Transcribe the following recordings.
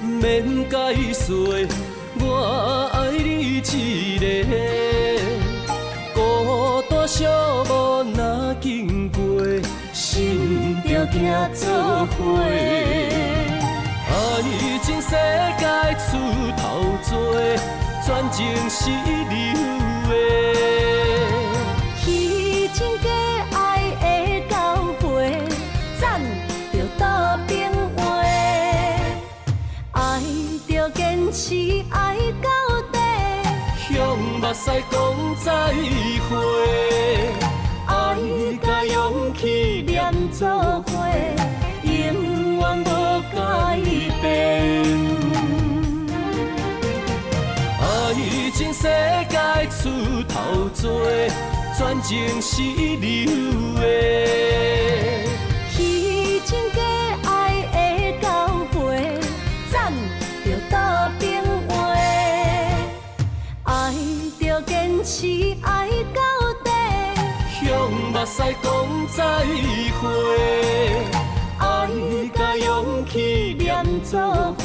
免解释，我爱你一个，孤单寂寞若经过，心着行作伙。爱情世界出头多，全情是目屎讲再会，爱甲勇气连做伙，永远无改变。爱情世界出头多，全情是流的。是爱到底，向目屎讲再会，爱甲勇气连做伙，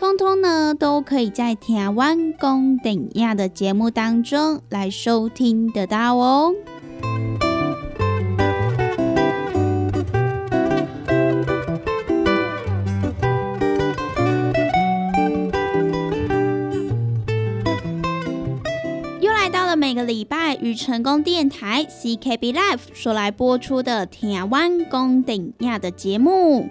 通通呢都可以在台湾公等亚的节目当中来收听得到哦。又来到了每个礼拜与成功电台 CKB Life 所来播出的台湾公等亚的节目。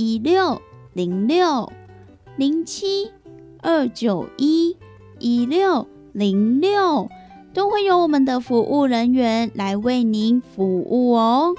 一六零六零七二九一一六零六，都会有我们的服务人员来为您服务哦。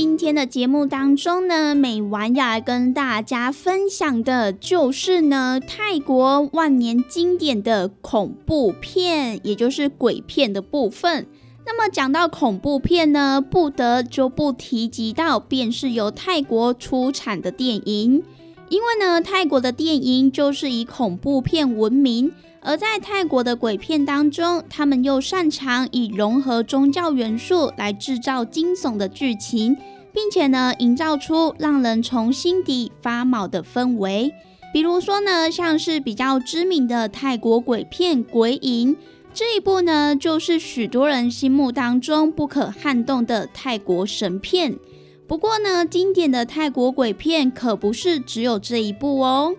今天的节目当中呢，美完要来跟大家分享的就是呢，泰国万年经典的恐怖片，也就是鬼片的部分。那么讲到恐怖片呢，不得就不提及到，便是由泰国出产的电影，因为呢，泰国的电影就是以恐怖片闻名。而在泰国的鬼片当中，他们又擅长以融合宗教元素来制造惊悚的剧情，并且呢，营造出让人从心底发毛的氛围。比如说呢，像是比较知名的泰国鬼片《鬼影》这一部呢，就是许多人心目当中不可撼动的泰国神片。不过呢，经典的泰国鬼片可不是只有这一部哦。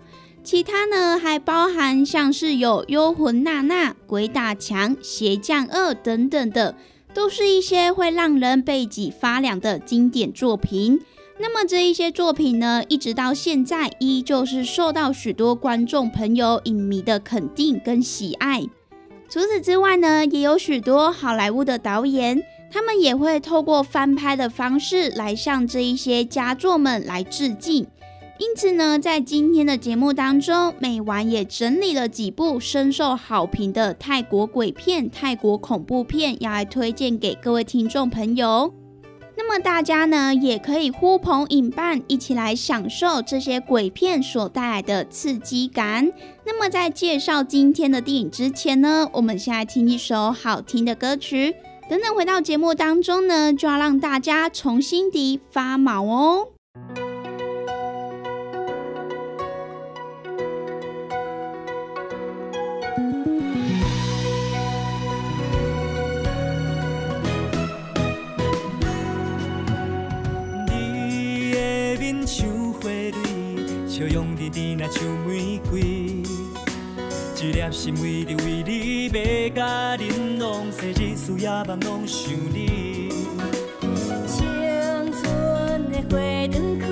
其他呢，还包含像是有《幽魂娜娜》《鬼打墙》《邪将二》等等的，都是一些会让人背脊发凉的经典作品。那么这一些作品呢，一直到现在依旧是受到许多观众朋友、影迷的肯定跟喜爱。除此之外呢，也有许多好莱坞的导演，他们也会透过翻拍的方式来向这一些佳作们来致敬。因此呢，在今天的节目当中，美丸也整理了几部深受好评的泰国鬼片、泰国恐怖片，要来推荐给各位听众朋友。那么大家呢，也可以呼朋引伴，一起来享受这些鬼片所带来的刺激感。那么在介绍今天的电影之前呢，我们先来听一首好听的歌曲。等等回到节目当中呢，就要让大家从心底发毛哦。像玫瑰，一粒心为你为你买甲玲珑，生日思夜梦拢想你。青春的花灯开，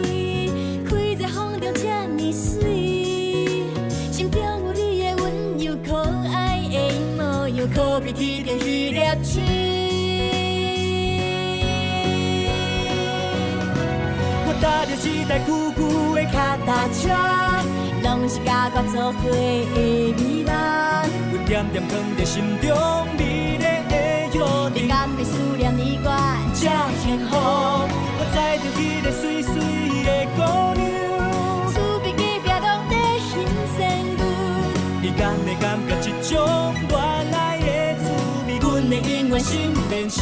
开在风中这么水，心中有你的温柔可爱的模样，可比天边许粒星。搭着一台旧旧的脚踏车。拢是甲我作伙的美梦，阮点点藏在心中美丽的约定。你敢会思念你我这幸福？我载着迄个水水的姑娘，厝边隔壁拢在欣赏阮。你敢会感觉这种恋爱的滋味？阮会永远心连心。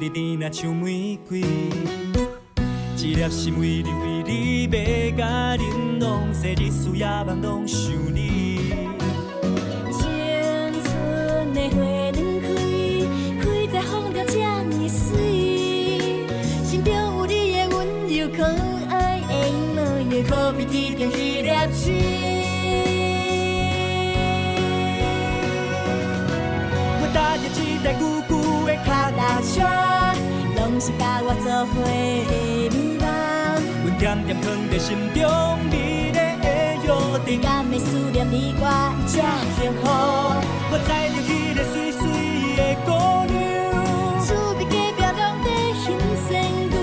笑容甜甜啊，像玫瑰。一粒心为你为你买甲玲珑，生日思夜梦拢想是甲我作伙的美梦。阮点点藏在心中美丽的约定。敢会思念你我这幸福？我载着迄个水水的姑娘，厝边隔壁拢在欣赏阮。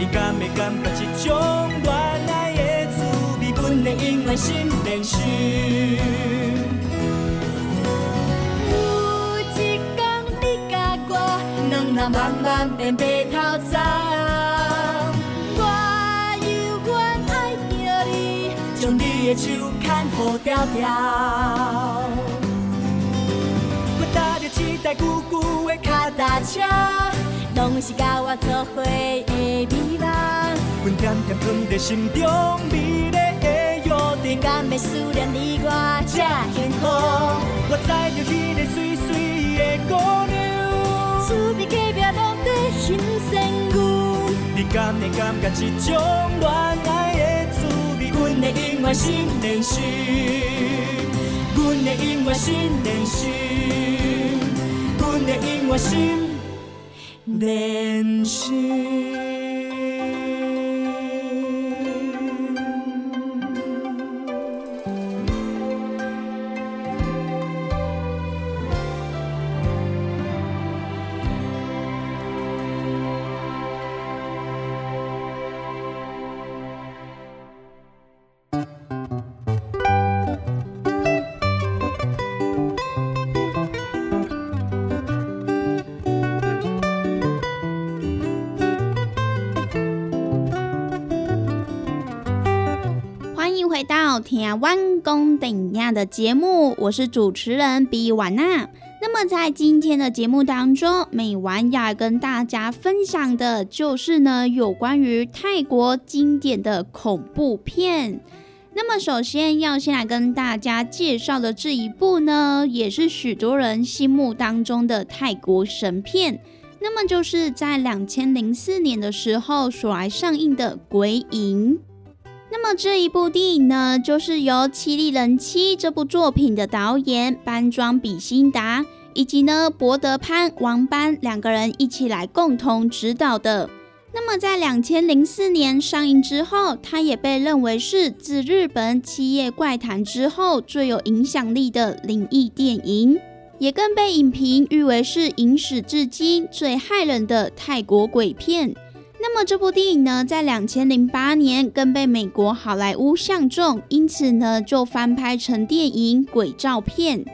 你敢会感觉这种恋爱的滋味？阮会永远心连心。那慢慢变白头苍，我犹原爱着你，将你的手牵雨条条。我踏着一台旧旧的脚踏车，拢是甲我作伙的美梦。阮点点藏在心中美丽的约定，敢要思念你我这幸福？我载着迄个水水你敢会感觉一种恋爱的滋味？阮的永远心连心，阮的永远心连心，阮的永远心连心。到《天湾公顶亚》的节目，我是主持人比婉娜。那么在今天的节目当中，美婉要跟大家分享的就是呢，有关于泰国经典的恐怖片。那么首先要先来跟大家介绍的这一部呢，也是许多人心目当中的泰国神片。那么就是在两千零四年的时候所来上映的《鬼影》。那么这一部电影呢，就是由《七力人妻》这部作品的导演班庄比辛达，以及呢博德潘王班两个人一起来共同指导的。那么在两千零四年上映之后，它也被认为是自日本《七夜怪谈》之后最有影响力的灵异电影，也更被影评誉为是影史至今最骇人的泰国鬼片。那么这部电影呢，在两千零八年更被美国好莱坞相中，因此呢就翻拍成电影《鬼照片》。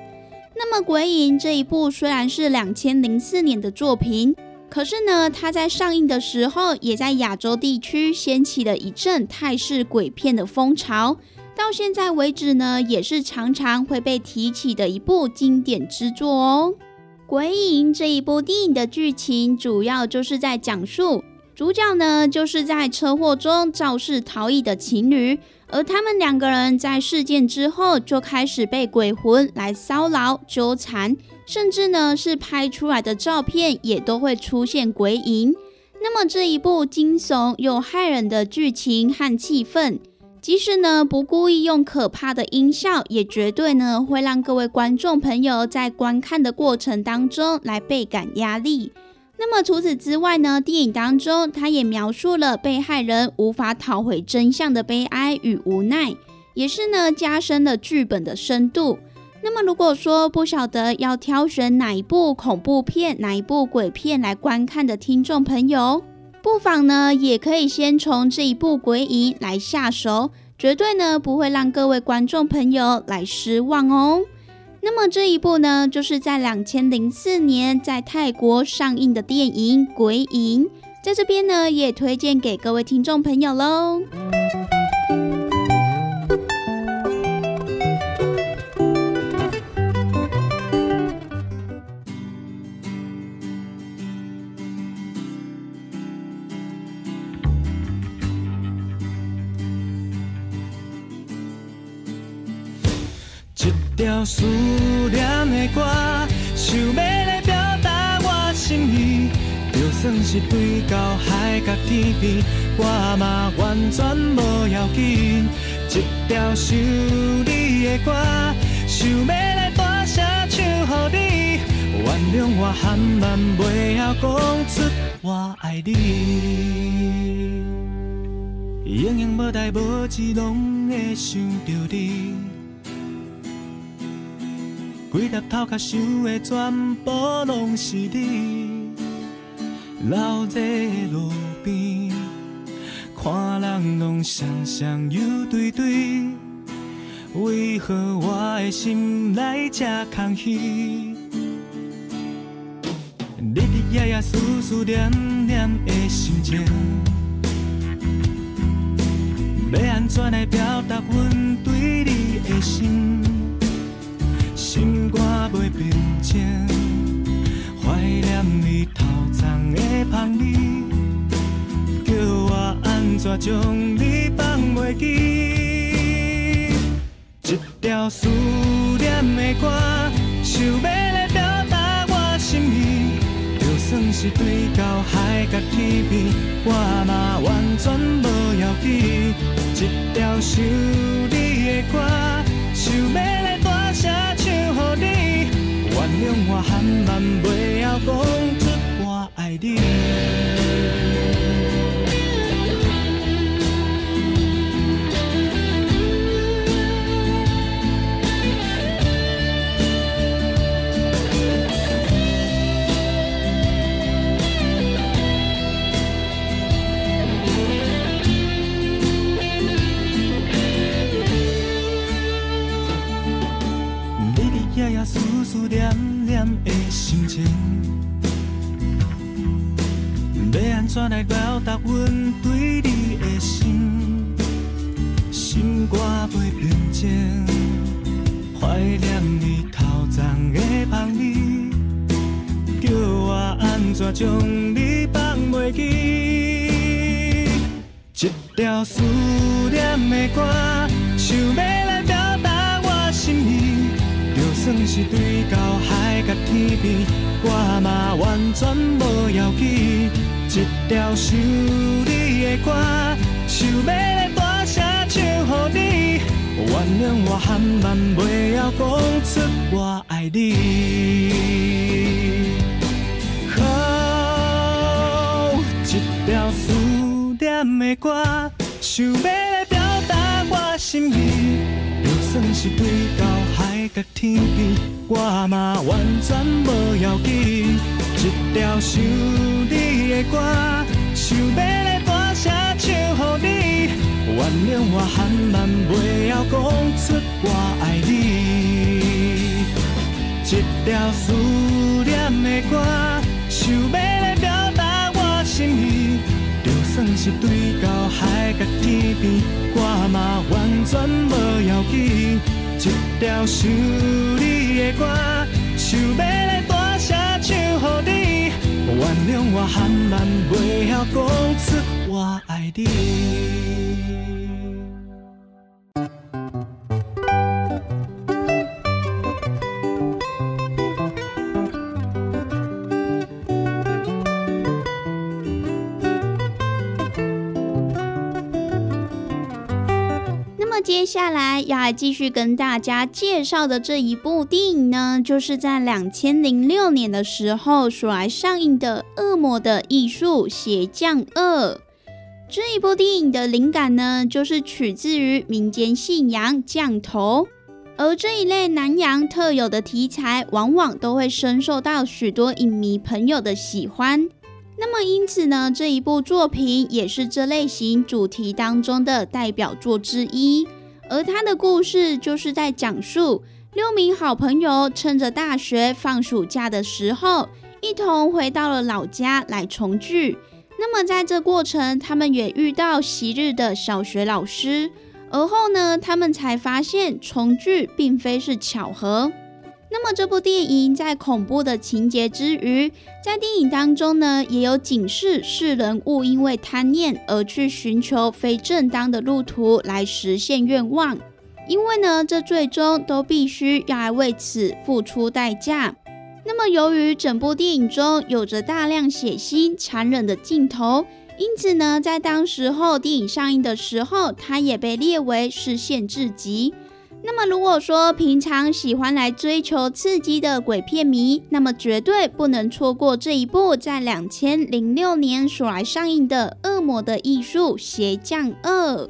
那么《鬼影》这一部虽然是两千零四年的作品，可是呢，它在上映的时候，也在亚洲地区掀起了一阵泰式鬼片的风潮。到现在为止呢，也是常常会被提起的一部经典之作哦。《鬼影》这一部电影的剧情，主要就是在讲述。主角呢，就是在车祸中肇事逃逸的情侣，而他们两个人在事件之后就开始被鬼魂来骚扰、纠缠，甚至呢是拍出来的照片也都会出现鬼影。那么这一部惊悚又骇人的剧情和气氛，即使呢不故意用可怕的音效，也绝对呢会让各位观众朋友在观看的过程当中来倍感压力。那么除此之外呢？电影当中，他也描述了被害人无法讨回真相的悲哀与无奈，也是呢加深了剧本的深度。那么如果说不晓得要挑选哪一部恐怖片、哪一部鬼片来观看的听众朋友，不妨呢也可以先从这一部《鬼影》来下手，绝对呢不会让各位观众朋友来失望哦。那么这一部呢，就是在两千零四年在泰国上映的电影《鬼影》，在这边呢也推荐给各位听众朋友喽。条思念的歌，想要来表达我心意。就算是对到海角天边，我嘛完全无要紧。一条想你的歌，想要来大声唱给你。原谅我含慢袂晓讲出我爱你，永远无代无志，拢会想着你。规粒头壳想的全部拢是你，流在路边，看人拢双双又对对，为何我的心内这空虚？日日夜夜思思念念的心情，要安怎来表达阮对你的心？心肝袂平静，怀念你头鬃的香味，叫我安怎将你放袂记？一条思念的歌，想要来表达我心意。就算是对到海角天边，我嘛完全无要紧。一条想你的歌，想要。谅我含慢袂晓讲出我爱。你条思念的歌，想要来表达我心意。就算是对到海角天边，我嘛完全无要紧。一条想你的歌，想要来大声唱予你。原谅我含慢袂晓讲出我爱你。哦，一条思念的歌，对到海角天边，我嘛完全无要紧。一条想你的歌，想要来大声唱予你。原谅我含慢袂晓讲出我爱你。一条思念的歌，想要来表达我心意。就算是对到海角天边，我嘛完全无要紧。条想你的歌，想要来大声唱予你。原谅我含万袂晓讲出我爱你。接下来要来继续跟大家介绍的这一部电影呢，就是在两千零六年的时候所来上映的《恶魔的艺术：鞋匠二》。这一部电影的灵感呢，就是取自于民间信仰降头，而这一类南洋特有的题材，往往都会深受到许多影迷朋友的喜欢。那么因此呢，这一部作品也是这类型主题当中的代表作之一。而他的故事就是在讲述六名好朋友趁着大学放暑假的时候，一同回到了老家来重聚。那么在这过程，他们也遇到昔日的小学老师。而后呢，他们才发现重聚并非是巧合。那么这部电影在恐怖的情节之余，在电影当中呢，也有警示世人勿因为贪念而去寻求非正当的路途来实现愿望，因为呢，这最终都必须要来为此付出代价。那么由于整部电影中有着大量血腥、残忍的镜头，因此呢，在当时候电影上映的时候，它也被列为是限制级。那么，如果说平常喜欢来追求刺激的鬼片迷，那么绝对不能错过这一部在两千零六年所来上映的《恶魔的艺术：鞋匠二》。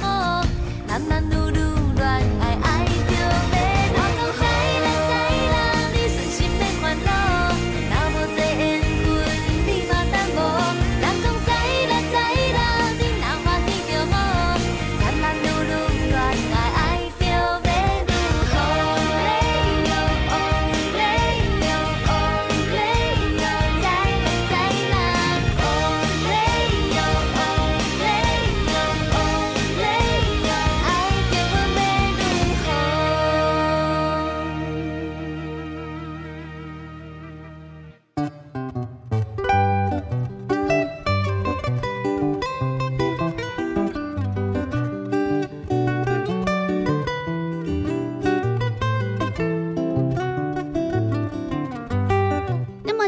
欢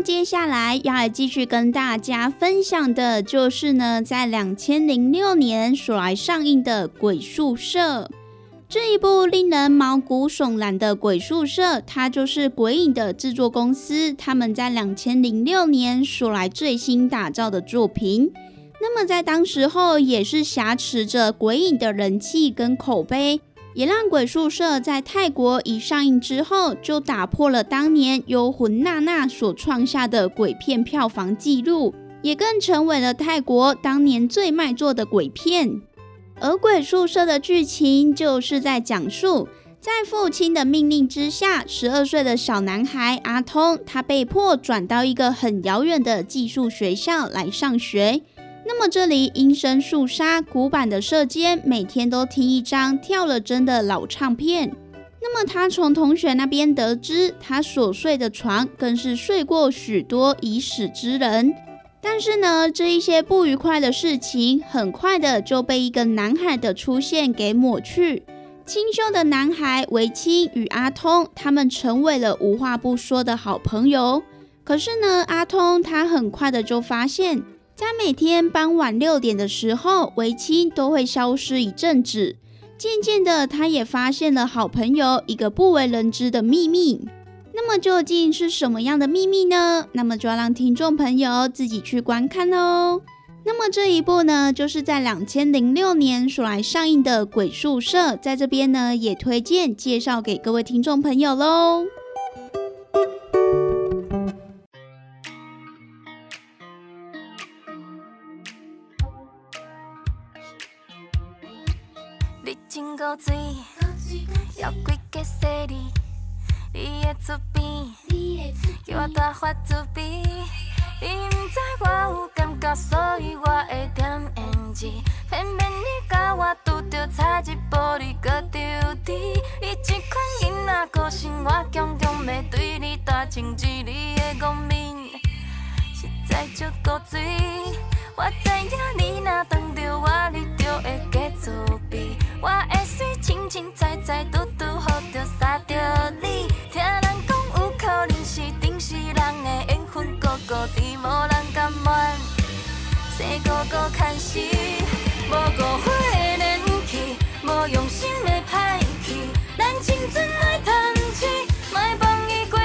接下来要来继续跟大家分享的就是呢，在两千零六年所来上映的《鬼宿舍》这一部令人毛骨悚然的鬼宿舍，它就是鬼影的制作公司他们在两千零六年所来最新打造的作品。那么在当时候也是挟持着鬼影的人气跟口碑，也让《鬼宿舍》在泰国一上映之后，就打破了当年由魂娜娜所创下的鬼片票房纪录，也更成为了泰国当年最卖座的鬼片。而《鬼宿舍》的剧情就是在讲述，在父亲的命令之下，十二岁的小男孩阿通，他被迫转到一个很遥远的寄宿学校来上学。那么这里阴森肃杀、古板的社间，每天都听一张跳了针的老唱片。那么他从同学那边得知，他所睡的床更是睡过许多已死之人。但是呢，这一些不愉快的事情，很快的就被一个男孩的出现给抹去。清秀的男孩维清与阿通，他们成为了无话不说的好朋友。可是呢，阿通他很快的就发现，在每天傍晚六点的时候，维清都会消失一阵子。渐渐的，他也发现了好朋友一个不为人知的秘密。那么究竟是什么样的秘密呢？那么就要让听众朋友自己去观看喽。那么这一部呢，就是在两千零六年所来上映的《鬼宿舍》，在这边呢也推荐介绍给各位听众朋友喽。真古锥，要规个细哩，你的厝边，叫我大发慈悲。你毋知我有感觉，所以我会点胭脂。偏偏你甲我拄着差一步，你搁着伫。你这款囡仔个性，我强强要对你大情志。你的憨面实在足古锥。我知影你若当着我，你就会加自卑。我会水清清采采，拄拄好着撒着你。听人讲有可能是顶世人的缘分，孤孤伫无人甘愿，生孤孤牵死，无误会的年纪，无用心的歹去，咱青春爱趁钱，莫放伊过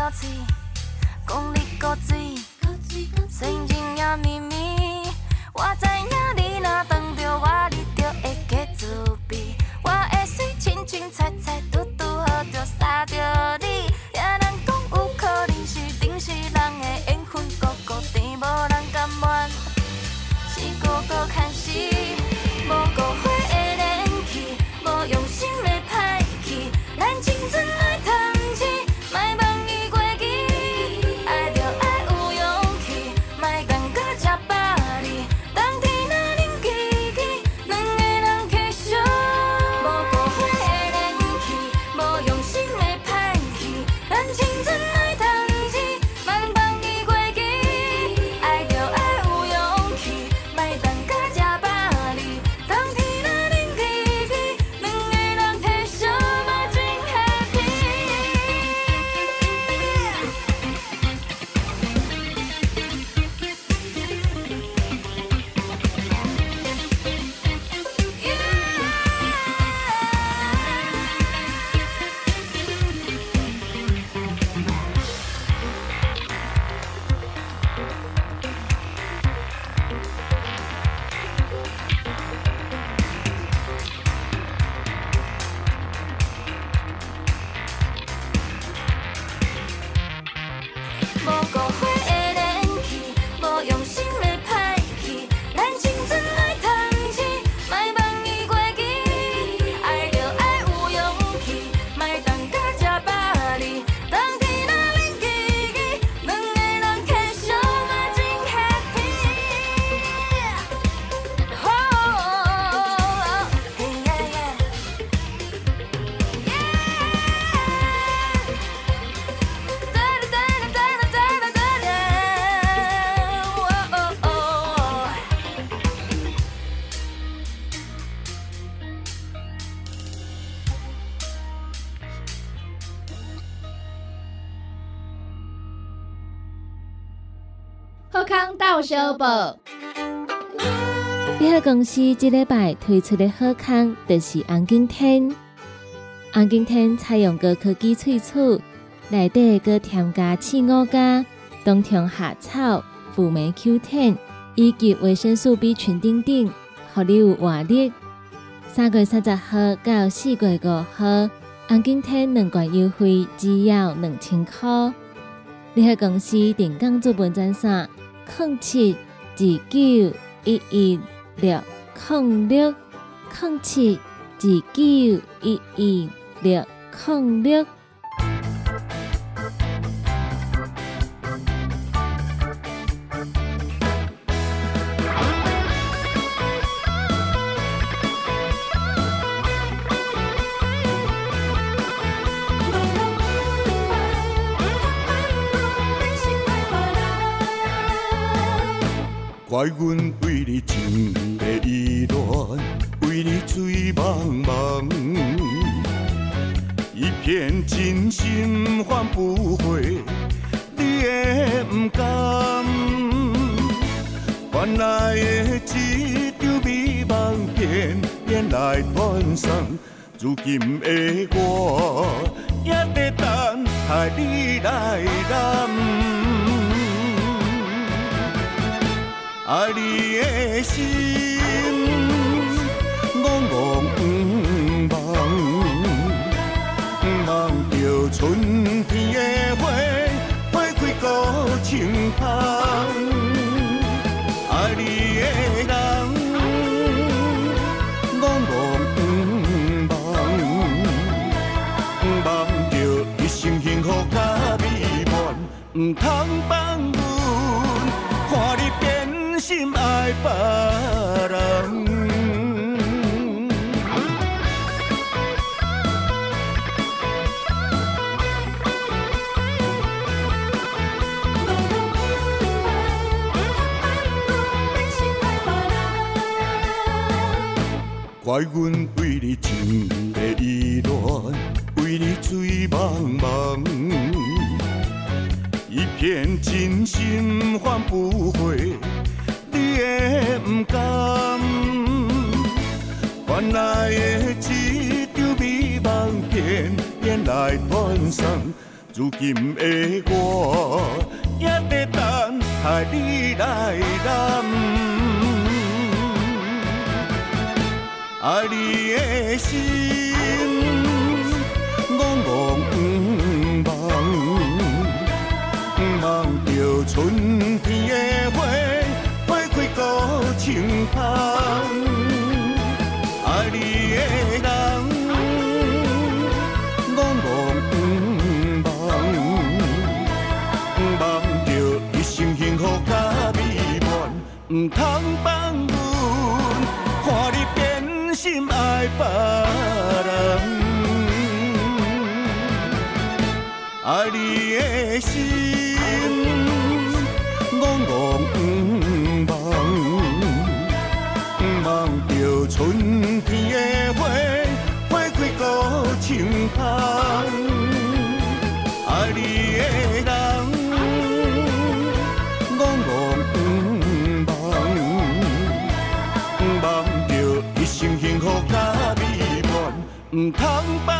高刺高刺，讲你古锥，生情也秘密。我知影你若当着我，你就会加自卑。我会水清清采采，拄拄好着撒着你。听人讲有可能是顶世人的缘分，孤孤甜无人甘愿，是孤孤牵死，无误会的年纪，无用心的歹去，咱青春报。联合公司这礼拜推出的好康就是红景天。红景天采用高科技萃取，内底搁添加刺五加、冬虫夏草、辅酶 Q10 以及维生素 B 群等等，让你有活力。三月三十号到四月五号，红景天两罐优惠只要两千块。联合公司定岗做本专线：零七二九一一。六零六零七二九一一六零六。怪阮为你情的意乱，为你醉茫茫，一片真心换不回你的不甘。原来的一场美梦片片来断送，如今的我也在等待你来临。爱你的心，我我不忘，忘着春天的花，花开搁青芳。爱你的人，我我不忘，忘着一生幸福甲美满，不通放。心爱别人，怪阮为你情的意乱，为你醉茫茫，一片真心换不来断送，如今的我也在等待你来临。爱你的心，我我不忘，忘着春天的爱别人，爱你的心不通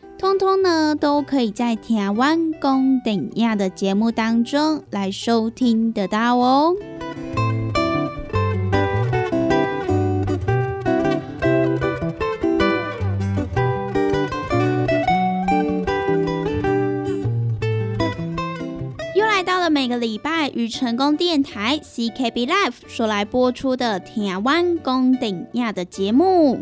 通通呢都可以在台湾公等亚的节目当中来收听得到哦。又来到了每个礼拜与成功电台 CKB Life 所来播出的台湾公顶亚的节目。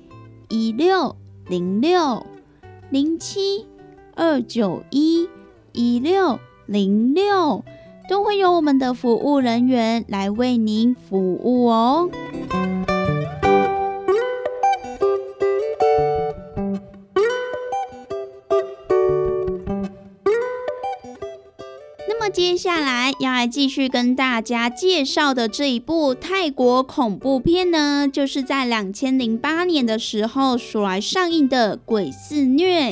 一六零六零七二九一一六零六，都会有我们的服务人员来为您服务哦。接下来要来继续跟大家介绍的这一部泰国恐怖片呢，就是在两千零八年的时候所来上映的《鬼肆虐》。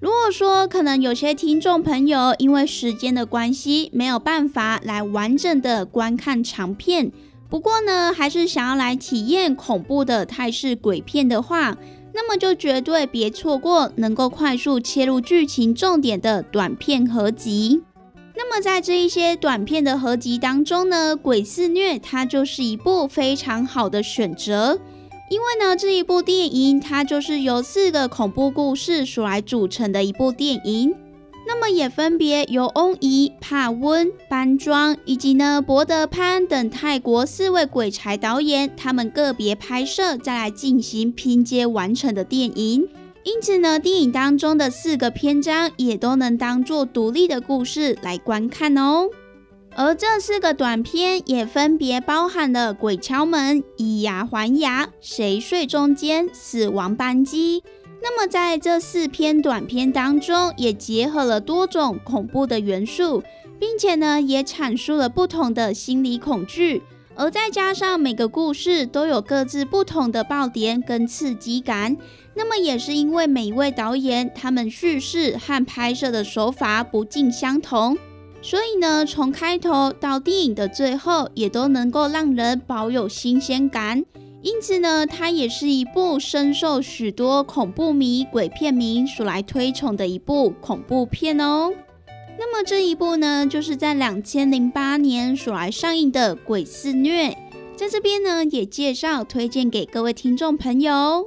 如果说可能有些听众朋友因为时间的关系没有办法来完整的观看长片，不过呢还是想要来体验恐怖的泰式鬼片的话，那么就绝对别错过能够快速切入剧情重点的短片合集。那么在这一些短片的合集当中呢，《鬼肆虐》它就是一部非常好的选择，因为呢这一部电影它就是由四个恐怖故事所来组成的一部电影。那么也分别由翁怡、帕温、班庄以及呢博德潘等泰国四位鬼才导演，他们个别拍摄再来进行拼接完成的电影。因此呢，电影当中的四个篇章也都能当做独立的故事来观看哦。而这四个短片也分别包含了《鬼敲门》、以牙还牙、谁睡中间、死亡扳机。那么在这四篇短片当中，也结合了多种恐怖的元素，并且呢，也阐述了不同的心理恐惧。而再加上每个故事都有各自不同的爆点跟刺激感，那么也是因为每一位导演他们叙事和拍摄的手法不尽相同，所以呢，从开头到电影的最后也都能够让人保有新鲜感。因此呢，它也是一部深受许多恐怖迷、鬼片迷所来推崇的一部恐怖片哦。那么这一部呢，就是在两千零八年所来上映的《鬼肆虐》，在这边呢也介绍推荐给各位听众朋友。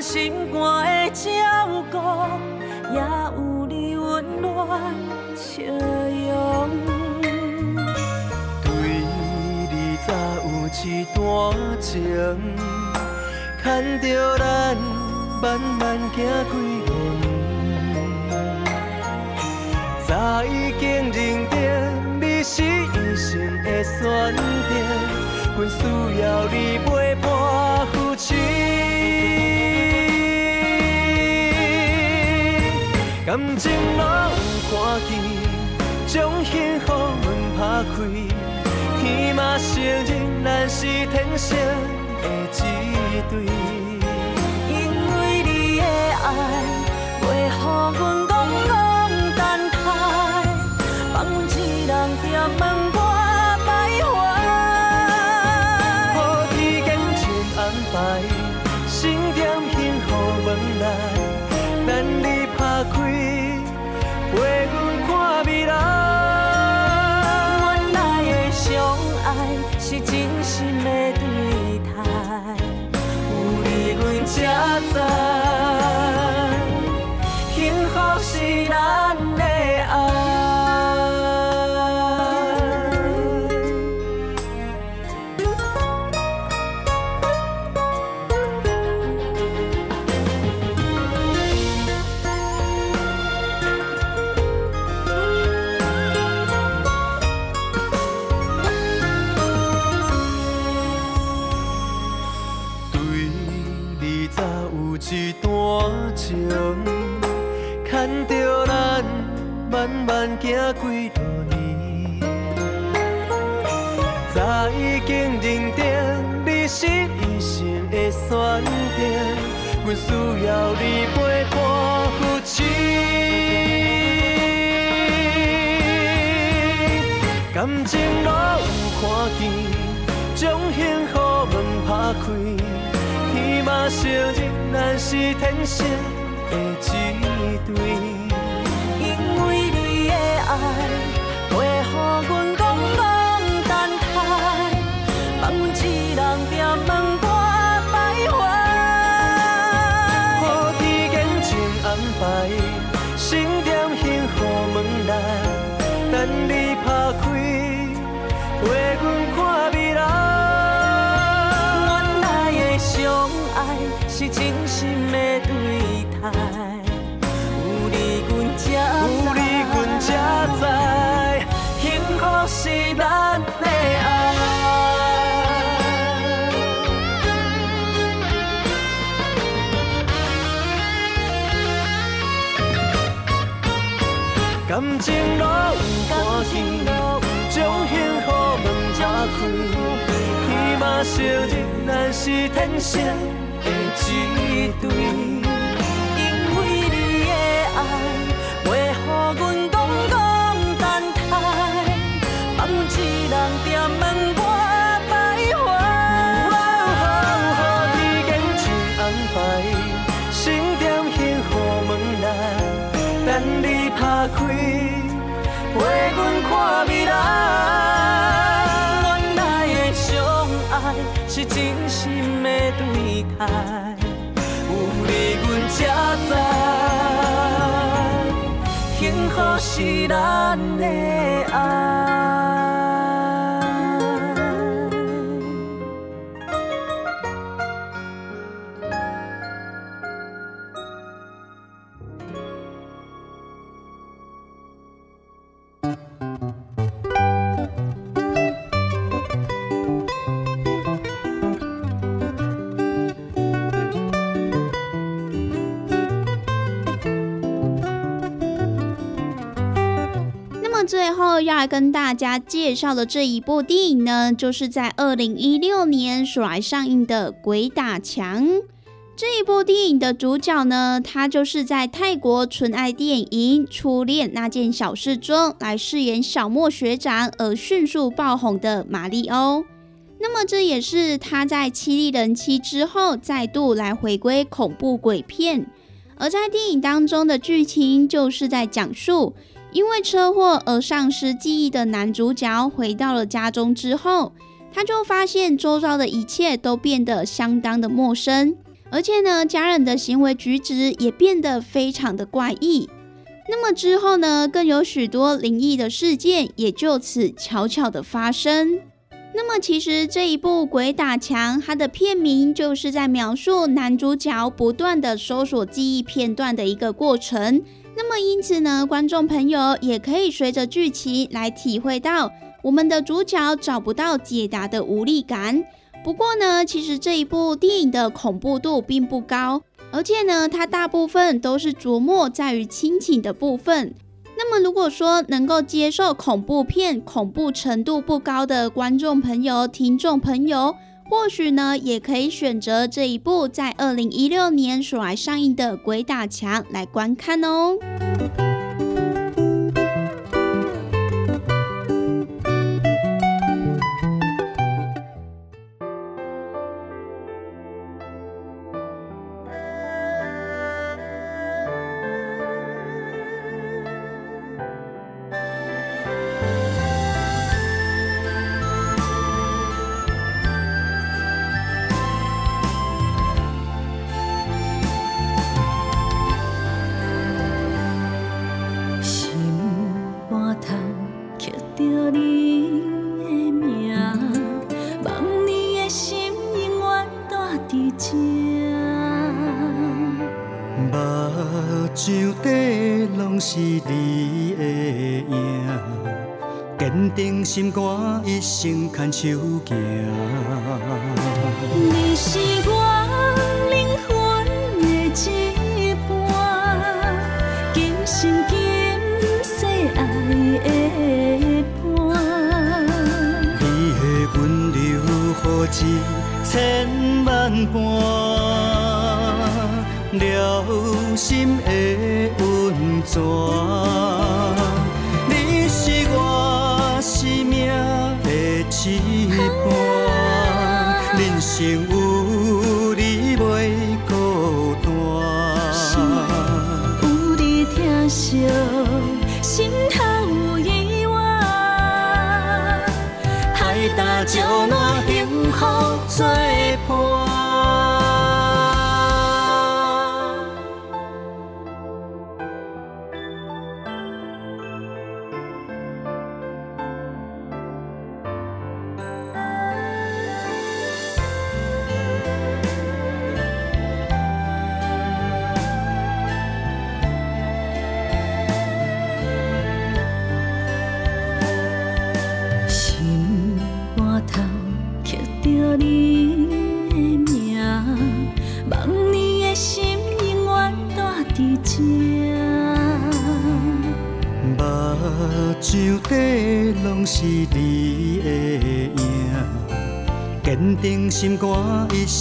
心肝的照顾，也有你温暖笑容。对你早有一段情，牵着咱慢慢行几路。早已经认定你是一生的选择，阮需要你陪感情若有看见，将幸福门打开，天嘛承认咱是天生的一对，因为你的爱，袂予阮。门外徘加载。阮需要你陪伴扶持。感情若有看见，将幸福门打开，天马行空，咱是天生的一对。因为你的爱，情路有看见，将幸福门打开，天马行空，咱是天生的一对。有你阮才知，幸福是咱的爱。要来跟大家介绍的这一部电影呢，就是在二零一六年所来上映的《鬼打墙》。这一部电影的主角呢，他就是在泰国纯爱电影《初恋那件小事》中来饰演小莫学长而迅速爆红的马里欧。那么这也是他在《七力人妻》之后再度来回归恐怖鬼片。而在电影当中的剧情就是在讲述。因为车祸而丧失记忆的男主角回到了家中之后，他就发现周遭的一切都变得相当的陌生，而且呢，家人的行为举止也变得非常的怪异。那么之后呢，更有许多灵异的事件也就此悄悄的发生。那么其实这一部《鬼打墙》，它的片名就是在描述男主角不断的搜索记忆片段的一个过程。那么，因此呢，观众朋友也可以随着剧情来体会到我们的主角找不到解答的无力感。不过呢，其实这一部电影的恐怖度并不高，而且呢，它大部分都是琢磨在于亲情的部分。那么，如果说能够接受恐怖片恐怖程度不高的观众朋友、听众朋友，或许呢，也可以选择这一部在二零一六年所来上映的《鬼打墙》来观看哦。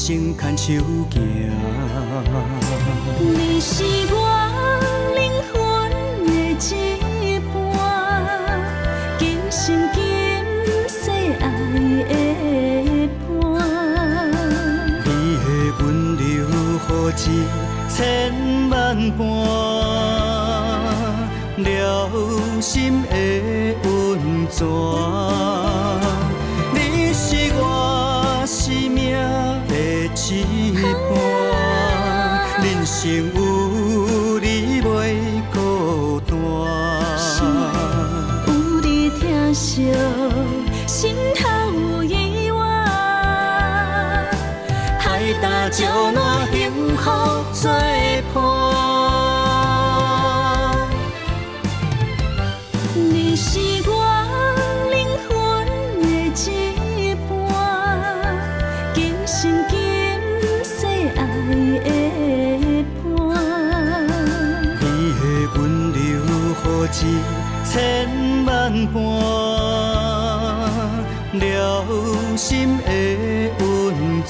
一生牵手行。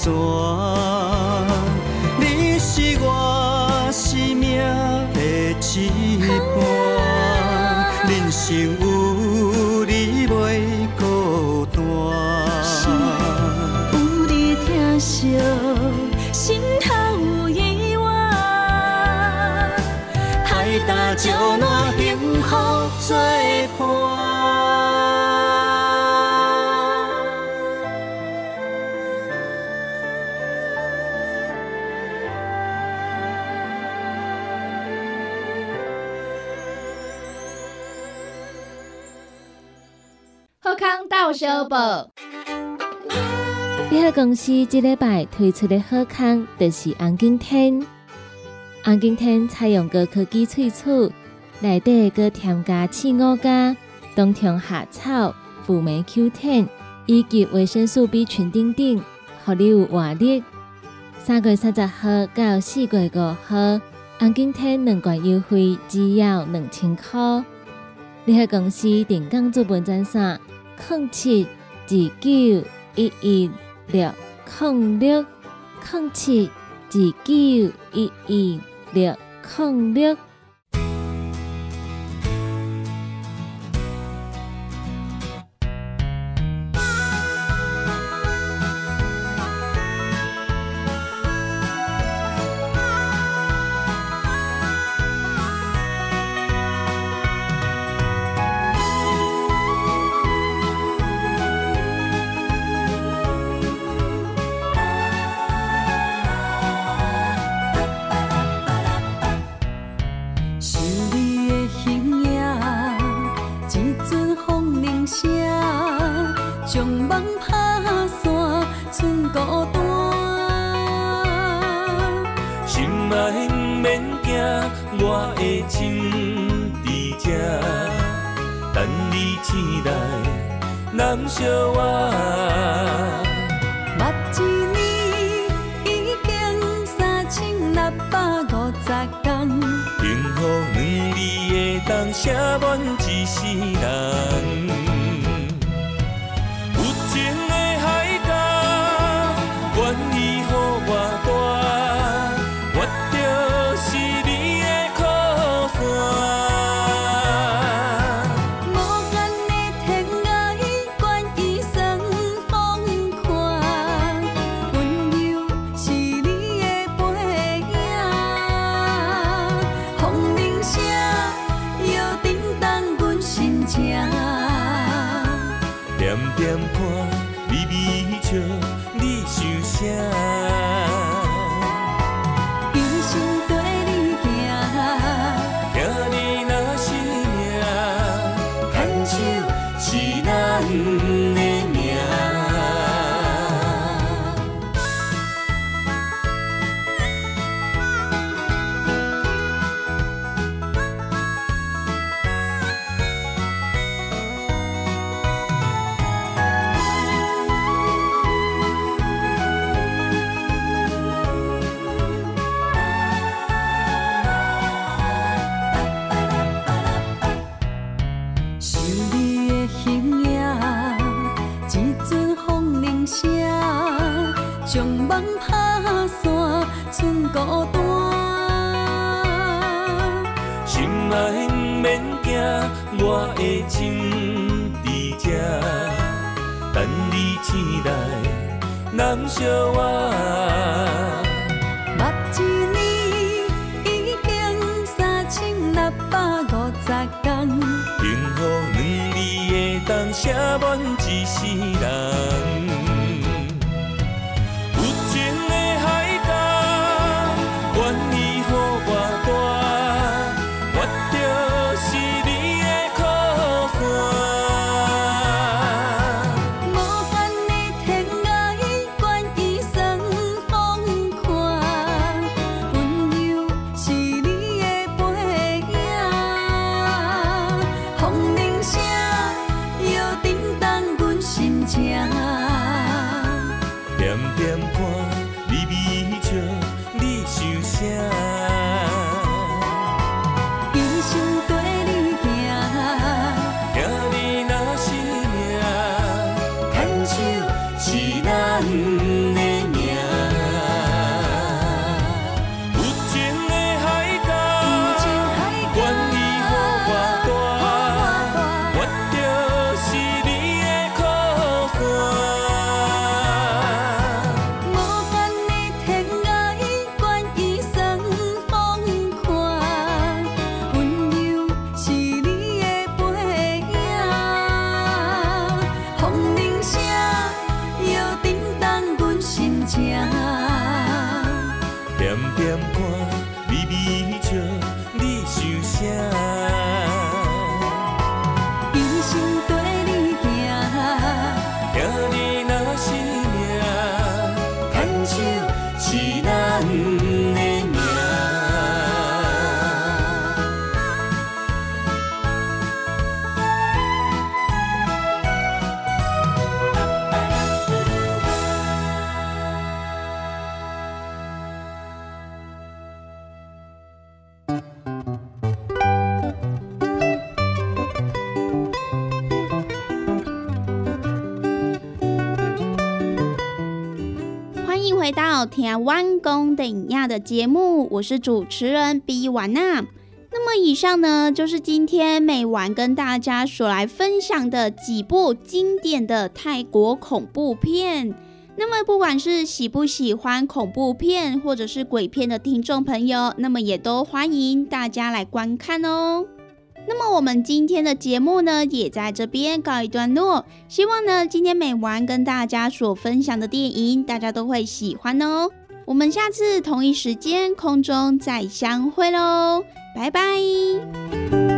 温泉，你是我生命的一半，人生有你袂孤单。有你疼惜，心头有意外，海大石烂，幸福。最康到小宝，你好公司这礼拜推出的好康就是红景天，红景天采用高科技萃取。内底搁添加刺五加、冬虫夏草、辅酶 Q10 以及维生素 B 群等等，互你有活力。三月三十号到四月五号，红景天两罐优惠只要两千块。你喺公司定岗做本专线：零七二九一一六零六零七二九一一六零六。将网拍散，剩孤单。心爱不免惊，我的情在这，等你醒来难相偎。一，已经三千六百五十天。两当写满一世人。将梦拍散，剩孤单。心爱不免惊，我的心伫这，等你醒来，难相我。目一年已经三千六百五十天，幸福两字会当写满一生点歌，微，微微笑，你想啥？弯弓等亚》的节目，我是主持人 B 婉娜。那么以上呢，就是今天美婉跟大家所来分享的几部经典的泰国恐怖片。那么不管是喜不喜欢恐怖片或者是鬼片的听众朋友，那么也都欢迎大家来观看哦。那么我们今天的节目呢，也在这边告一段落。希望呢，今天美完跟大家所分享的电影，大家都会喜欢哦。我们下次同一时间空中再相会喽，拜拜。